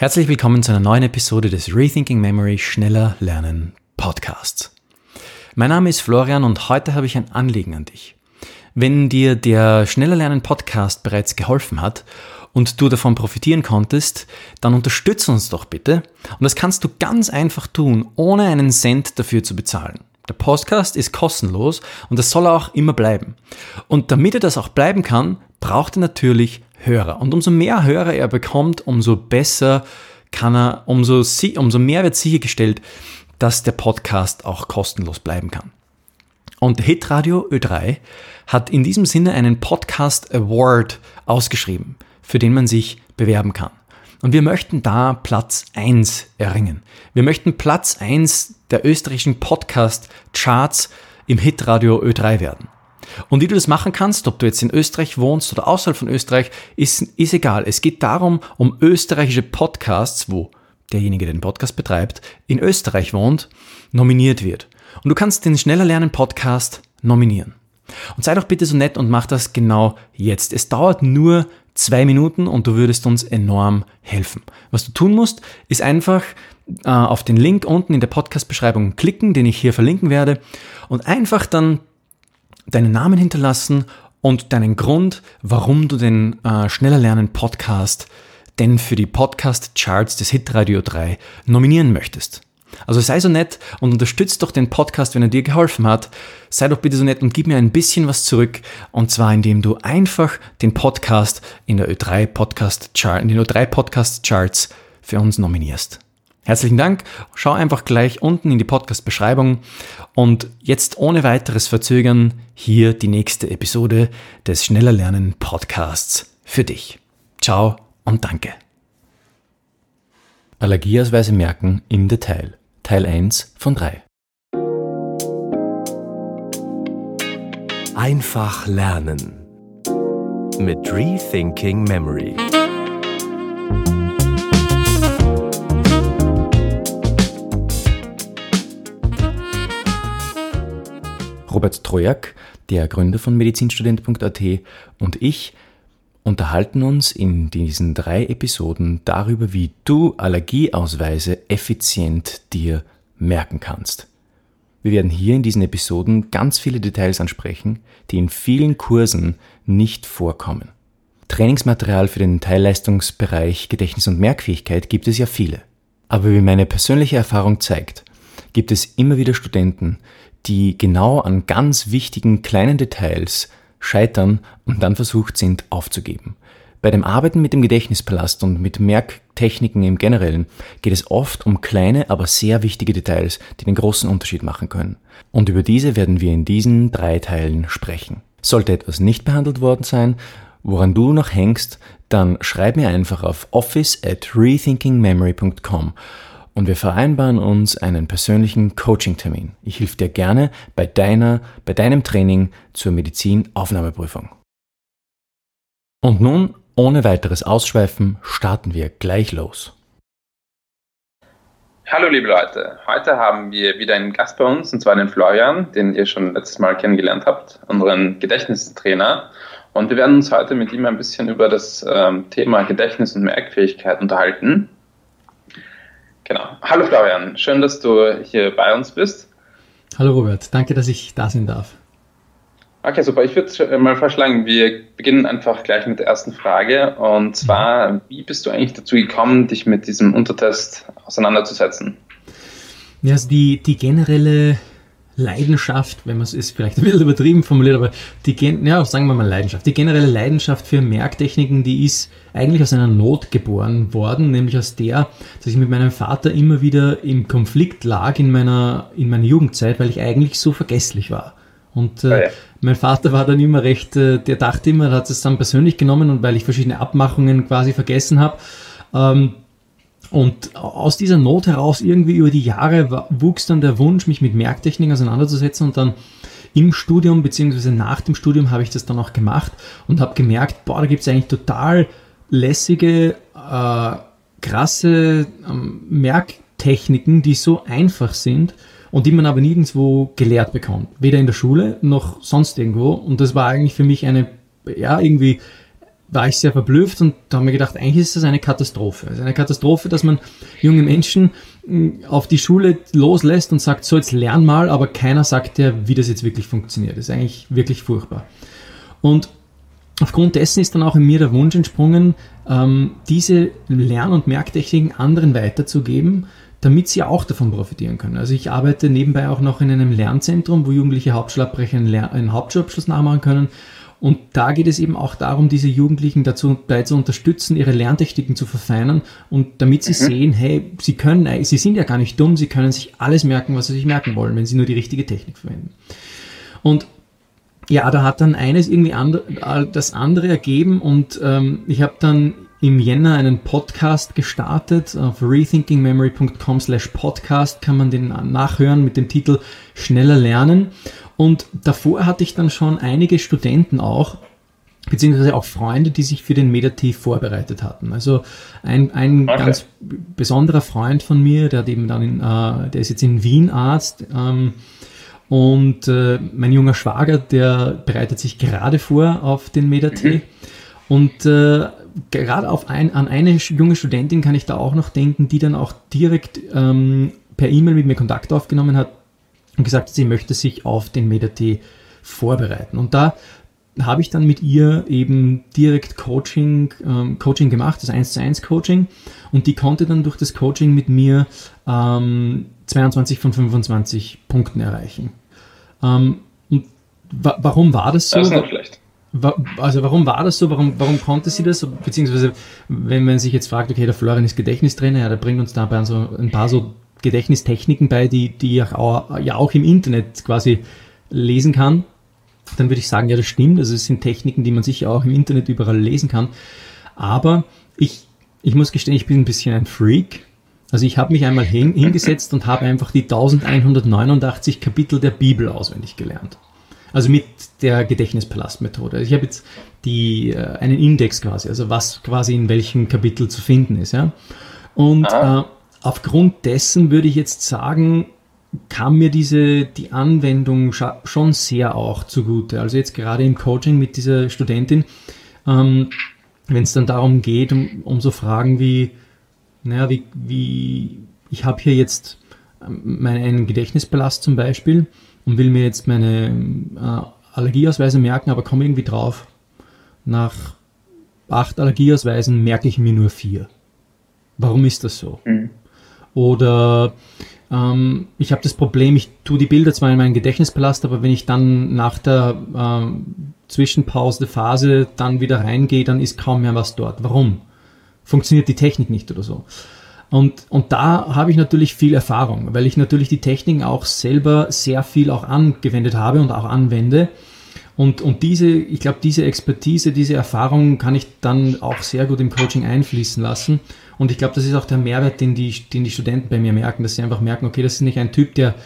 Herzlich willkommen zu einer neuen Episode des Rethinking Memory Schneller Lernen Podcasts. Mein Name ist Florian und heute habe ich ein Anliegen an dich. Wenn dir der Schneller Lernen Podcast bereits geholfen hat und du davon profitieren konntest, dann unterstütze uns doch bitte. Und das kannst du ganz einfach tun, ohne einen Cent dafür zu bezahlen. Der Podcast ist kostenlos und das soll auch immer bleiben. Und damit er das auch bleiben kann, braucht er natürlich Hörer. Und umso mehr Hörer er bekommt, umso besser kann er, umso, umso mehr wird sichergestellt, dass der Podcast auch kostenlos bleiben kann. Und Hitradio Ö3 hat in diesem Sinne einen Podcast Award ausgeschrieben, für den man sich bewerben kann. Und wir möchten da Platz 1 erringen. Wir möchten Platz 1 der österreichischen Podcast Charts im Hitradio Ö3 werden. Und wie du das machen kannst, ob du jetzt in Österreich wohnst oder außerhalb von Österreich, ist, ist egal. Es geht darum, um österreichische Podcasts, wo derjenige, der den Podcast betreibt, in Österreich wohnt, nominiert wird. Und du kannst den Schneller Lernen Podcast nominieren. Und sei doch bitte so nett und mach das genau jetzt. Es dauert nur zwei Minuten und du würdest uns enorm helfen. Was du tun musst, ist einfach äh, auf den Link unten in der Podcast-Beschreibung klicken, den ich hier verlinken werde, und einfach dann deinen Namen hinterlassen und deinen Grund, warum du den äh, Schneller Lernen Podcast denn für die Podcast Charts des Hitradio 3 nominieren möchtest. Also sei so nett und unterstützt doch den Podcast, wenn er dir geholfen hat. Sei doch bitte so nett und gib mir ein bisschen was zurück. Und zwar, indem du einfach den Podcast in der Ö3 Podcast Chart, in den Ö3 Podcast Charts für uns nominierst. Herzlichen Dank. Schau einfach gleich unten in die Podcast-Beschreibung. Und jetzt ohne weiteres Verzögern hier die nächste Episode des Schneller Lernen Podcasts für dich. Ciao und danke. Allergieausweise merken im Detail. Teil 1 von 3. Einfach lernen mit Rethinking Memory. Robert Trojak, der Gründer von medizinstudent.at und ich unterhalten uns in diesen drei Episoden darüber, wie du Allergieausweise effizient dir merken kannst. Wir werden hier in diesen Episoden ganz viele Details ansprechen, die in vielen Kursen nicht vorkommen. Trainingsmaterial für den Teilleistungsbereich Gedächtnis und Merkfähigkeit gibt es ja viele. Aber wie meine persönliche Erfahrung zeigt, gibt es immer wieder Studenten, die genau an ganz wichtigen kleinen Details scheitern und dann versucht sind aufzugeben. Bei dem Arbeiten mit dem Gedächtnispalast und mit Merktechniken im Generellen geht es oft um kleine, aber sehr wichtige Details, die den großen Unterschied machen können. Und über diese werden wir in diesen drei Teilen sprechen. Sollte etwas nicht behandelt worden sein, woran du noch hängst, dann schreib mir einfach auf office at rethinkingmemory.com und wir vereinbaren uns einen persönlichen Coaching-Termin. Ich hilf dir gerne bei deiner, bei deinem Training zur Medizinaufnahmeprüfung. Und nun, ohne weiteres Ausschweifen, starten wir gleich los. Hallo liebe Leute, heute haben wir wieder einen Gast bei uns, und zwar den Florian, den ihr schon letztes Mal kennengelernt habt, unseren Gedächtnistrainer. Und wir werden uns heute mit ihm ein bisschen über das ähm, Thema Gedächtnis und Merkfähigkeit unterhalten. Genau. Hallo Florian, schön, dass du hier bei uns bist. Hallo Robert, danke, dass ich da sein darf. Okay, super. Ich würde mal vorschlagen, wir beginnen einfach gleich mit der ersten Frage. Und zwar, wie bist du eigentlich dazu gekommen, dich mit diesem Untertest auseinanderzusetzen? Ja, also die, die generelle Leidenschaft, wenn man es ist vielleicht ein bisschen übertrieben formuliert, aber die, ja, sagen wir mal Leidenschaft. Die generelle Leidenschaft für Merktechniken, die ist eigentlich aus einer Not geboren worden, nämlich aus der, dass ich mit meinem Vater immer wieder im Konflikt lag in meiner, in meiner Jugendzeit, weil ich eigentlich so vergesslich war. Und äh, ah, ja. mein Vater war dann immer recht, äh, der dachte immer, er hat es dann persönlich genommen und weil ich verschiedene Abmachungen quasi vergessen habe, ähm, und aus dieser Not heraus, irgendwie über die Jahre, wuchs dann der Wunsch, mich mit Merktechnik auseinanderzusetzen und dann im Studium beziehungsweise nach dem Studium habe ich das dann auch gemacht und habe gemerkt, boah, da gibt es eigentlich total lässige, äh, krasse ähm, Merktechniken, die so einfach sind und die man aber nirgendwo gelehrt bekommt. Weder in der Schule noch sonst irgendwo. Und das war eigentlich für mich eine, ja, irgendwie war ich sehr verblüfft und da haben wir gedacht, eigentlich ist das eine Katastrophe. Also eine Katastrophe, dass man junge Menschen hm, auf die Schule loslässt und sagt, so jetzt lern mal, aber keiner sagt dir, wie das jetzt wirklich funktioniert. Das ist eigentlich wirklich furchtbar. Und aufgrund dessen ist dann auch in mir der Wunsch entsprungen, ähm, diese Lern- und Merktechniken anderen weiterzugeben, damit sie auch davon profitieren können. Also ich arbeite nebenbei auch noch in einem Lernzentrum, wo Jugendliche Hauptschulabbrecher einen Hauptschulabschluss nachmachen können und da geht es eben auch darum, diese Jugendlichen dazu dabei zu unterstützen, ihre Lerntechniken zu verfeinern und damit sie mhm. sehen, hey, sie können, sie sind ja gar nicht dumm, sie können sich alles merken, was sie sich merken wollen, wenn sie nur die richtige Technik verwenden. Und ja, da hat dann eines irgendwie andre, das andere ergeben und ähm, ich habe dann im Jänner einen Podcast gestartet. Auf rethinkingmemory.com slash podcast kann man den nachhören mit dem Titel Schneller lernen. Und davor hatte ich dann schon einige Studenten auch, beziehungsweise auch Freunde, die sich für den Medativ vorbereitet hatten. Also ein, ein okay. ganz besonderer Freund von mir, der hat eben dann in, äh, der ist jetzt in Wien Arzt, ähm, und äh, mein junger Schwager, der bereitet sich gerade vor auf den Medatee. Mhm. Und äh, gerade auf ein, an eine junge Studentin kann ich da auch noch denken, die dann auch direkt ähm, per E-Mail mit mir Kontakt aufgenommen hat gesagt, sie möchte sich auf den MetaT vorbereiten. Und da habe ich dann mit ihr eben direkt Coaching, ähm, Coaching gemacht, das 1 zu 1 Coaching. Und die konnte dann durch das Coaching mit mir ähm, 22 von 25 Punkten erreichen. Ähm, und wa warum war das so? Das schlecht. Also warum war das so? Warum, warum konnte sie das? Beziehungsweise, wenn man sich jetzt fragt, okay, der Florian ist Gedächtnistrainer, ja, der bringt uns dabei so ein paar so Gedächtnistechniken bei, die, die auch, ja auch im Internet quasi lesen kann, dann würde ich sagen, ja, das stimmt. Also es sind Techniken, die man sicher auch im Internet überall lesen kann. Aber ich, ich muss gestehen, ich bin ein bisschen ein Freak. Also ich habe mich einmal hin, hingesetzt und habe einfach die 1189 Kapitel der Bibel auswendig gelernt. Also mit der Gedächtnispalastmethode. Also ich habe jetzt die, äh, einen Index quasi, also was quasi in welchem Kapitel zu finden ist. Ja? Und äh, aufgrund dessen würde ich jetzt sagen, kam mir diese, die Anwendung schon sehr auch zugute. Also jetzt gerade im Coaching mit dieser Studentin, ähm, wenn es dann darum geht, um, um so Fragen wie, naja, wie, wie ich habe hier jetzt ähm, meinen Gedächtnispalast zum Beispiel und will mir jetzt meine äh, Allergieausweise merken, aber komme irgendwie drauf, nach acht Allergieausweisen merke ich mir nur vier. Warum ist das so? Mhm. Oder ähm, ich habe das Problem, ich tue die Bilder zwar in meinen Gedächtnispalast, aber wenn ich dann nach der ähm, Zwischenpause, Phase dann wieder reingehe, dann ist kaum mehr was dort. Warum? Funktioniert die Technik nicht oder so? Und, und da habe ich natürlich viel Erfahrung, weil ich natürlich die Techniken auch selber sehr viel auch angewendet habe und auch anwende. Und, und diese, ich glaube, diese Expertise, diese Erfahrung kann ich dann auch sehr gut im Coaching einfließen lassen. Und ich glaube, das ist auch der Mehrwert, den die, den die Studenten bei mir merken, dass sie einfach merken, okay, das ist nicht ein Typ, der,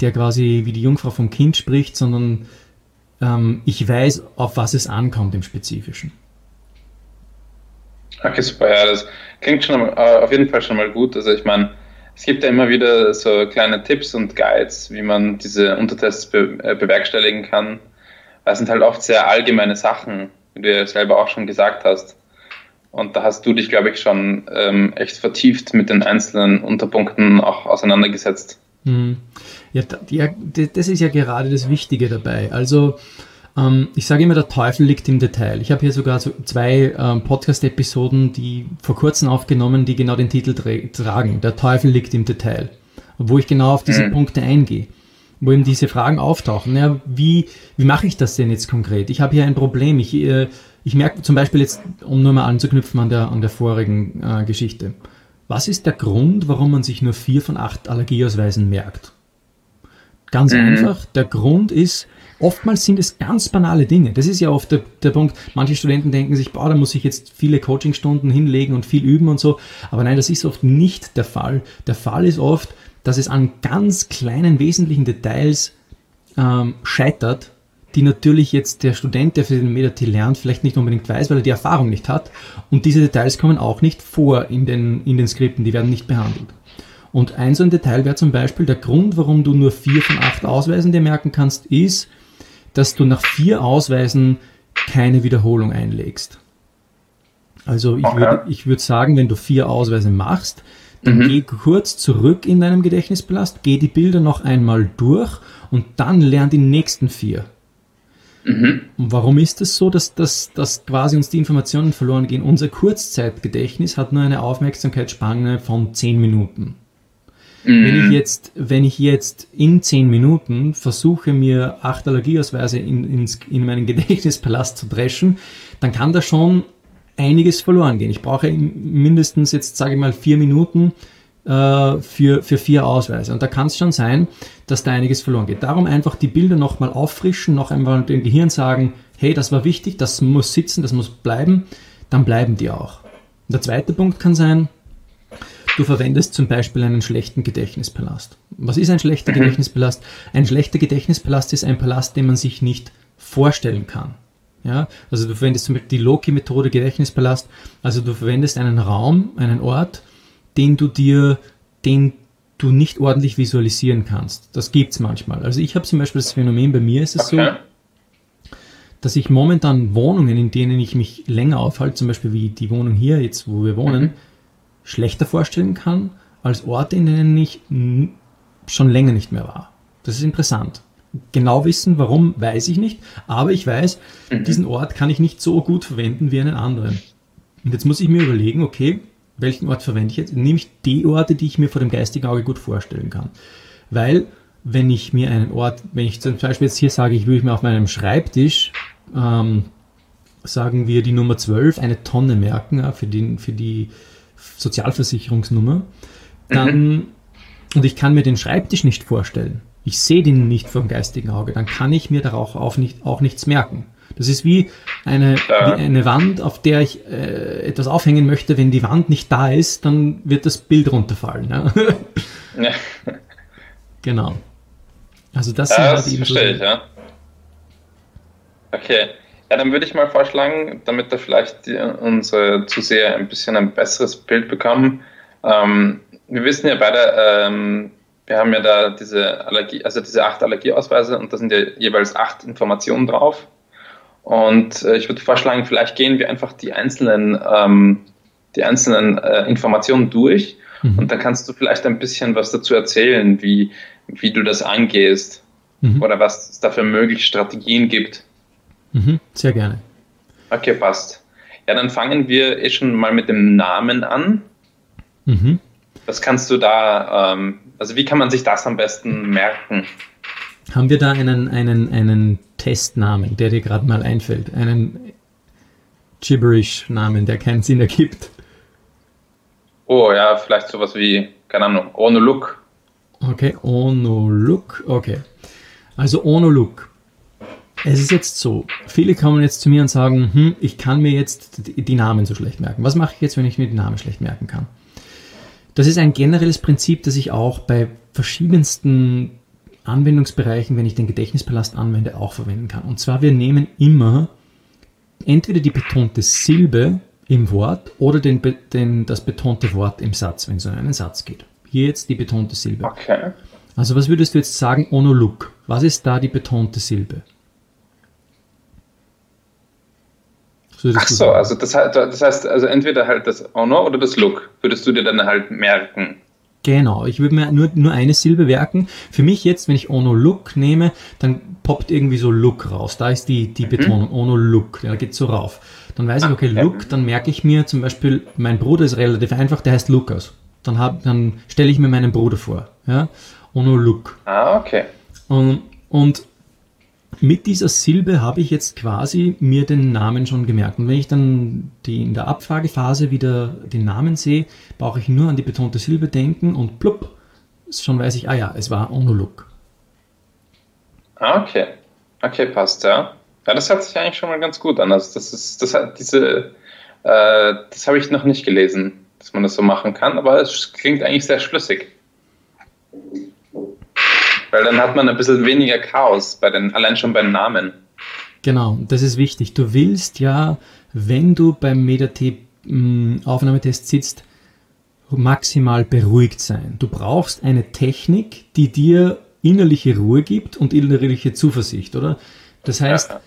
der quasi wie die Jungfrau vom Kind spricht, sondern ähm, ich weiß, auf was es ankommt im Spezifischen. Okay, super. Ja, das klingt schon äh, auf jeden Fall schon mal gut. Also ich meine, es gibt ja immer wieder so kleine Tipps und Guides, wie man diese Untertests be äh, bewerkstelligen kann. Das sind halt oft sehr allgemeine Sachen, wie du ja selber auch schon gesagt hast. Und da hast du dich, glaube ich, schon ähm, echt vertieft mit den einzelnen Unterpunkten auch auseinandergesetzt. Hm. Ja, ja, das ist ja gerade das Wichtige dabei. Also ähm, ich sage immer, der Teufel liegt im Detail. Ich habe hier sogar so zwei ähm, Podcast-Episoden, die vor kurzem aufgenommen, die genau den Titel tra tragen. Der Teufel liegt im Detail. Wo ich genau auf diese mhm. Punkte eingehe. Wo eben diese Fragen auftauchen. Ja, wie, wie mache ich das denn jetzt konkret? Ich habe hier ein Problem. Ich, äh, ich merke zum Beispiel jetzt, um nur mal anzuknüpfen an der, an der vorigen äh, Geschichte. Was ist der Grund, warum man sich nur vier von acht Allergieausweisen merkt? Ganz mhm. einfach. Der Grund ist, Oftmals sind es ganz banale Dinge. Das ist ja oft der, der Punkt. Manche Studenten denken sich, boah, da muss ich jetzt viele Coachingstunden hinlegen und viel üben und so. Aber nein, das ist oft nicht der Fall. Der Fall ist oft, dass es an ganz kleinen wesentlichen Details ähm, scheitert, die natürlich jetzt der Student, der für den Medati lernt, vielleicht nicht unbedingt weiß, weil er die Erfahrung nicht hat. Und diese Details kommen auch nicht vor in den, in den Skripten, die werden nicht behandelt. Und ein so ein Detail wäre zum Beispiel der Grund, warum du nur vier von acht Ausweisen dir merken kannst, ist, dass du nach vier Ausweisen keine Wiederholung einlegst. Also ich Okay. würde ich würde sagen, wenn du vier Ausweise machst, Mhm. geh kurz zurück in deinem Gedächtnispalast, geh die Bilder noch einmal durch und dann lern die nächsten vier. Mhm. Und warum ist es so, dass, dass, dass quasi uns die Informationen verloren gehen? Unser Kurzzeitgedächtnis hat nur eine Aufmerksamkeitsspanne von 10 Minuten. Wenn ich jetzt, wenn ich jetzt in 10 Minuten versuche, mir acht Allergieausweise in, ins, in meinen Gedächtnispalast zu dreschen, dann kann da schon einiges verloren gehen. Ich brauche mindestens jetzt, sage ich mal, vier Minuten äh, für, für vier Ausweise. Und da kann es schon sein, dass da einiges verloren geht. Darum einfach die Bilder nochmal auffrischen, noch einmal dem Gehirn sagen, hey, das war wichtig, das muss sitzen, das muss bleiben, dann bleiben die auch. Und der zweite Punkt kann sein, Du verwendest zum Beispiel einen schlechten Gedächtnispalast. Was ist ein schlechter Gedächtnispalast? Ein schlechter Gedächtnispalast ist ein Palast, den man sich nicht vorstellen kann. Ja, also du verwendest zum Beispiel die Loki-Methode Gedächtnispalast. Also du verwendest einen Raum, einen Ort, den du dir, den du nicht ordentlich visualisieren kannst. Das gibt's manchmal. Also ich habe zum Beispiel das Phänomen, bei mir ist es so, Okay. dass ich momentan Wohnungen, in denen ich mich länger aufhalte, zum Beispiel wie die Wohnung hier, jetzt wo wir wohnen, schlechter vorstellen kann, als Orte, in denen ich schon länger nicht mehr war. Das ist interessant. Genau wissen, warum, weiß ich nicht, aber ich weiß, diesen Ort kann ich nicht so gut verwenden wie einen anderen. Und jetzt muss ich mir überlegen, okay, welchen Ort verwende ich jetzt? Nehme ich die Orte, die ich mir vor dem geistigen Auge gut vorstellen kann. Weil, wenn ich mir einen Ort, wenn ich zum Beispiel jetzt hier sage, ich würde mir auf meinem Schreibtisch, ähm, sagen wir die Nummer 12, eine Tonne merken ja, für, den, für die Sozialversicherungsnummer, dann, und ich kann mir den Schreibtisch nicht vorstellen, ich sehe den nicht vom geistigen Auge, dann kann ich mir darauf auch, nicht, auch nichts merken. Das ist wie eine, wie eine Wand, auf der ich äh, etwas aufhängen möchte. Wenn die Wand nicht da ist, dann wird das Bild runterfallen. Ja? Ja, genau. Also das sind ja halt das eben so verstehe ich, ja. Okay. Ja, dann würde ich mal vorschlagen, damit da vielleicht die, unsere Zuseher ein bisschen ein besseres Bild bekommen. Ähm, wir wissen ja beide, ähm, wir haben ja da diese Allergie, also diese acht Allergieausweise und da sind ja jeweils acht Informationen drauf. Und äh, ich würde vorschlagen, vielleicht gehen wir einfach die einzelnen, ähm, die einzelnen äh, Informationen durch Mhm. und dann kannst du vielleicht ein bisschen was dazu erzählen, wie, wie du das angehst Mhm. oder was es da für mögliche Strategien gibt. Mhm. Sehr gerne. Okay, passt. Ja, dann fangen wir eh schon mal mit dem Namen an. Mhm. Was kannst du da, ähm, also wie kann man sich das am besten merken? Haben wir da einen, einen, einen Testnamen, der dir gerade mal einfällt? Einen Gibberish-Namen, der keinen Sinn ergibt? Oh ja, vielleicht sowas wie, keine Ahnung, ohne Look. Okay, Onoluk. Okay. Also Onoluk. Es ist jetzt so, viele kommen jetzt zu mir und sagen, hm, ich kann mir jetzt die Namen so schlecht merken. Was mache ich jetzt, wenn ich mir die Namen schlecht merken kann? Das ist ein generelles Prinzip, das ich auch bei verschiedensten Anwendungsbereichen, wenn ich den Gedächtnispalast anwende, auch verwenden kann. Und zwar, wir nehmen immer entweder die betonte Silbe im Wort oder den, den, das betonte Wort im Satz, wenn es um einen Satz geht. Hier jetzt die betonte Silbe. Okay. Also was würdest du jetzt sagen, Onoluk? Was ist da die betonte Silbe? Was würdest Ach so, sagen? also das, heißt- das heißt, also entweder halt das Honor oder das Look würdest du dir dann halt merken. Genau, ich würde mir nur, nur eine Silbe merken. Für mich jetzt, wenn ich Onoluk nehme, dann poppt irgendwie so Look raus. Da ist die, die Betonung, Onoluk, der geht so rauf. Dann weiß ich, okay, ja. Look, dann merke ich mir zum Beispiel, mein Bruder ist relativ einfach, der heißt Lukas. Dann, hab, dann stelle ich mir meinen Bruder vor. Ja? Onoluk. Ah, okay. Und, und mit dieser Silbe habe ich jetzt quasi mir den Namen schon gemerkt. Und wenn ich dann die, in der Abfragephase wieder den Namen sehe, brauche ich nur an die betonte Silbe denken und plupp, schon weiß ich, ah ja, es war Onoluk. Ah, okay. Okay, passt, ja. Ja, das hört sich eigentlich schon mal ganz gut an. Also das ist, das hat diese, äh, das habe ich noch nicht gelesen, dass man das so machen kann, aber es klingt eigentlich sehr schlüssig. Weil dann hat man ein bisschen weniger Chaos bei den, allein schon beim Namen. Genau, das ist wichtig. Du willst ja, wenn du beim Medatep-Aufnahmetest sitzt, maximal beruhigt sein. Du brauchst eine Technik, die dir innerliche Ruhe gibt und innerliche Zuversicht, oder? Das heißt, Ja.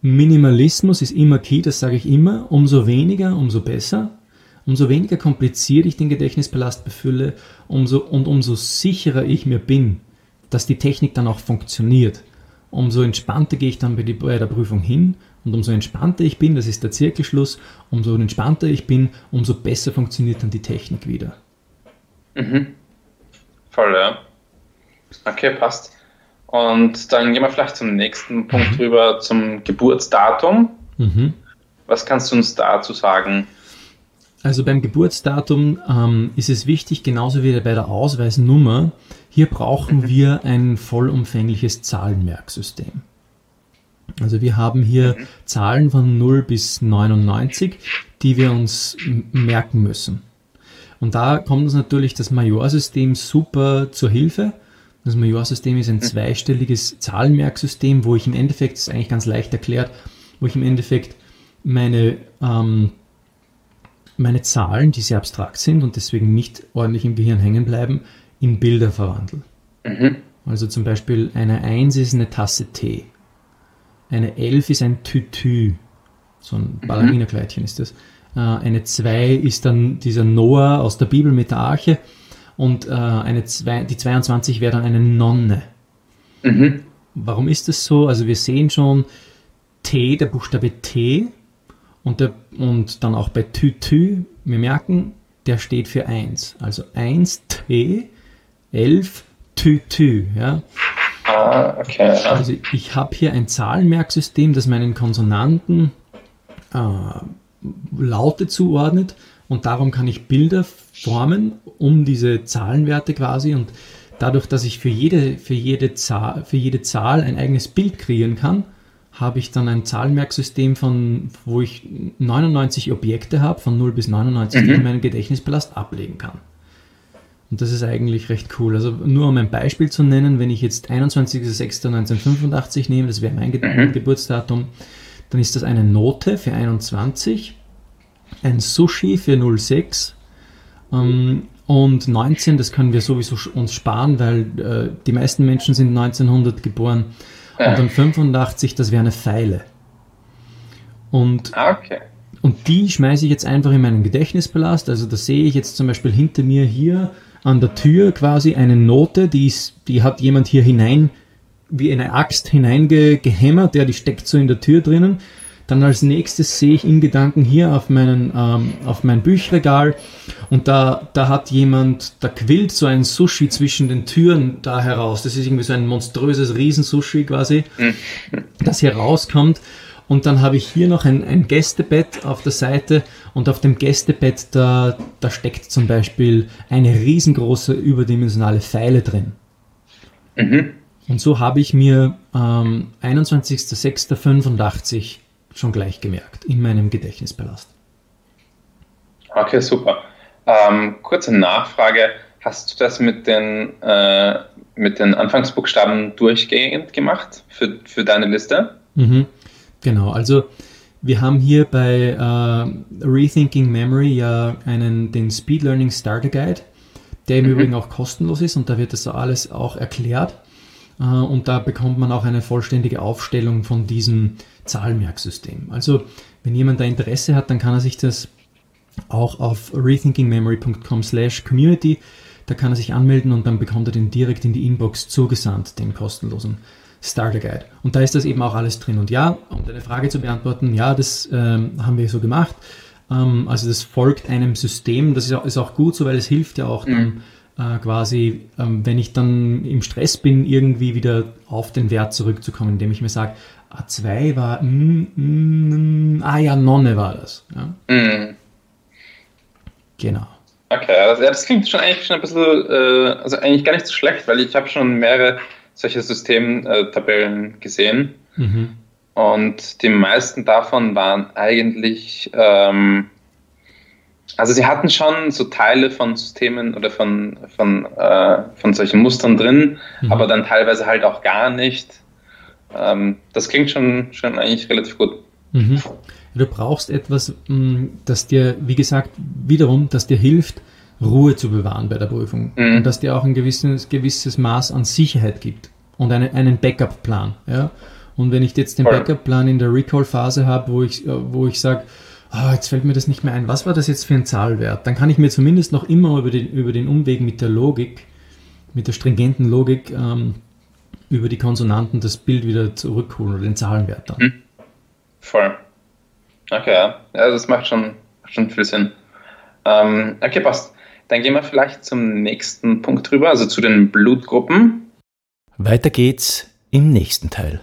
Minimalismus ist immer key, das sage ich immer. Umso weniger, umso besser. Umso weniger kompliziert ich den Gedächtnispalast befülle, umso, und umso sicherer ich mir bin, dass die Technik dann auch funktioniert, umso entspannter gehe ich dann bei, die, bei der Prüfung hin und umso entspannter ich bin, das ist der Zirkelschluss, umso entspannter ich bin, umso besser funktioniert dann die Technik wieder. Mhm. Voll, ja. Okay, passt. Und dann gehen wir vielleicht zum nächsten Punkt mhm. rüber, zum Geburtsdatum. Mhm. Was kannst du uns dazu sagen? Also beim Geburtsdatum ähm, ist es wichtig, genauso wie bei der Ausweisnummer, hier brauchen wir ein vollumfängliches Zahlenmerksystem. Also wir haben hier mhm. Zahlen von 0 bis 99, die wir uns merken müssen. Und da kommt uns natürlich das Majorsystem super zur Hilfe. Das Majorsystem ist ein mhm. zweistelliges Zahlenmerksystem, wo ich im Endeffekt, das ist eigentlich ganz leicht erklärt, wo ich im Endeffekt meine ähm, meine Zahlen, die sehr abstrakt sind und deswegen nicht ordentlich im Gehirn hängen bleiben, in Bilder verwandle. Mhm. Also zum Beispiel eine 1 ist eine Tasse Tee. Eine 11 ist ein Tütü. So ein mhm. Ballerinerkleidchen ist das. Äh, eine 2 ist dann dieser Noah aus der Bibel mit der Arche. Und äh, eine zwei, die 22 wäre dann eine Nonne. Mhm. Warum ist das so? Also wir sehen schon T, der Buchstabe T und, der, und dann auch bei Tü-Tü, wir merken, der steht für 1. Also 1T, 11 Tü-Tü. Ja? Ah, okay. Also ich habe hier ein Zahlenmerksystem, das meinen Konsonanten äh, Laute zuordnet und darum kann ich Bilder formen um diese Zahlenwerte quasi und dadurch, dass ich für jede, für jede, Zahl, für jede Zahl ein eigenes Bild kreieren kann, habe ich dann ein Zahlenmerksystem von, wo ich 99 Objekte habe, von 0 bis 99, mhm. die ich in meinem Gedächtnispalast ablegen kann. Und das ist eigentlich recht cool. Also nur um ein Beispiel zu nennen, wenn ich jetzt 21.06.1985 nehme, das wäre mein Ge mhm. Geburtsdatum, dann ist das eine Note für 21, ein Sushi für 06 ähm, und 19, das können wir sowieso uns sparen, weil äh, die meisten Menschen sind 1900 geboren und dann 85, das wäre eine Pfeile. Und, ah, okay. und die schmeiße ich jetzt einfach in meinen Gedächtnispalast. Also da sehe ich jetzt zum Beispiel hinter mir hier an der Tür quasi eine Note, die, ist, die hat jemand hier hinein, wie eine Axt hineingehämmert, der die steckt so in der Tür drinnen. Dann als nächstes sehe ich in Gedanken hier auf, meinen, ähm, auf mein Büchregal und da, da hat jemand, da quillt so ein Sushi zwischen den Türen da heraus. Das ist irgendwie so ein monströses Riesensushi quasi, mhm. das hier rauskommt. Und dann habe ich hier noch ein, ein Gästebett auf der Seite und auf dem Gästebett da, da steckt zum Beispiel eine riesengroße überdimensionale Pfeile drin. Mhm. Und so habe ich mir ähm, 21.06.85 schon gleich gemerkt in meinem Gedächtnispalast. Okay, super. Ähm, kurze Nachfrage. Hast du das mit den, äh, mit den Anfangsbuchstaben durchgehend gemacht für, für deine Liste? Mhm, genau, also wir haben hier bei äh, Rethinking Memory ja einen, den Speed Learning Starter Guide, der im mhm. Übrigen auch kostenlos ist und da wird das alles auch erklärt. Äh, und da bekommt man auch eine vollständige Aufstellung von diesem Zahlmerksystem. Also wenn jemand da Interesse hat, dann kann er sich das auch auf rethinkingmemory.com slash community, da kann er sich anmelden und dann bekommt er den direkt in die Inbox zugesandt, den kostenlosen Starter Guide. Und da ist das eben auch alles drin. Und ja, um deine Frage zu beantworten, ja, das ähm, haben wir so gemacht. Ähm, also das folgt einem System, das ist auch, ist auch, gut so, weil es hilft ja auch dann mhm. äh, quasi, ähm, wenn ich dann im Stress bin, irgendwie wieder auf den Wert zurückzukommen, indem ich mir sage, A2 war, mm, mm, ah ja, Nonne war das. Ja? Mhm. Genau. Okay, also, ja, das klingt schon eigentlich schon ein bisschen, äh, also eigentlich gar nicht so schlecht, weil ich habe schon mehrere solche Systemtabellen gesehen mhm. und die meisten davon waren eigentlich, ähm, also sie hatten schon so Teile von Systemen oder von, von, äh, von solchen Mustern drin, mhm. aber dann teilweise halt auch gar nicht ähm, das klingt schon, schon eigentlich relativ gut. Mhm. Du brauchst etwas, mm, das dir, wie gesagt, wiederum, das dir hilft, Ruhe zu bewahren bei der Prüfung. Mhm. Und das dir auch ein gewisses, gewisses Maß an Sicherheit gibt und eine, einen Backup-Plan. Ja? Und wenn ich jetzt den Backup-Plan in der Recall-Phase habe, wo ich, wo ich sage, oh, jetzt fällt mir das nicht mehr ein, was war das jetzt für ein Zahlwert, dann kann ich mir zumindest noch immer über den, über den Umweg mit der Logik, mit der stringenten Logik, ähm, über die Konsonanten das Bild wieder zurückholen oder den Zahlenwert dann. Hm. Voll. Okay, ja. das macht schon, schon viel Sinn. Ähm, okay, passt. Dann gehen wir vielleicht zum nächsten Punkt rüber, also zu den Blutgruppen. Weiter geht's im nächsten Teil.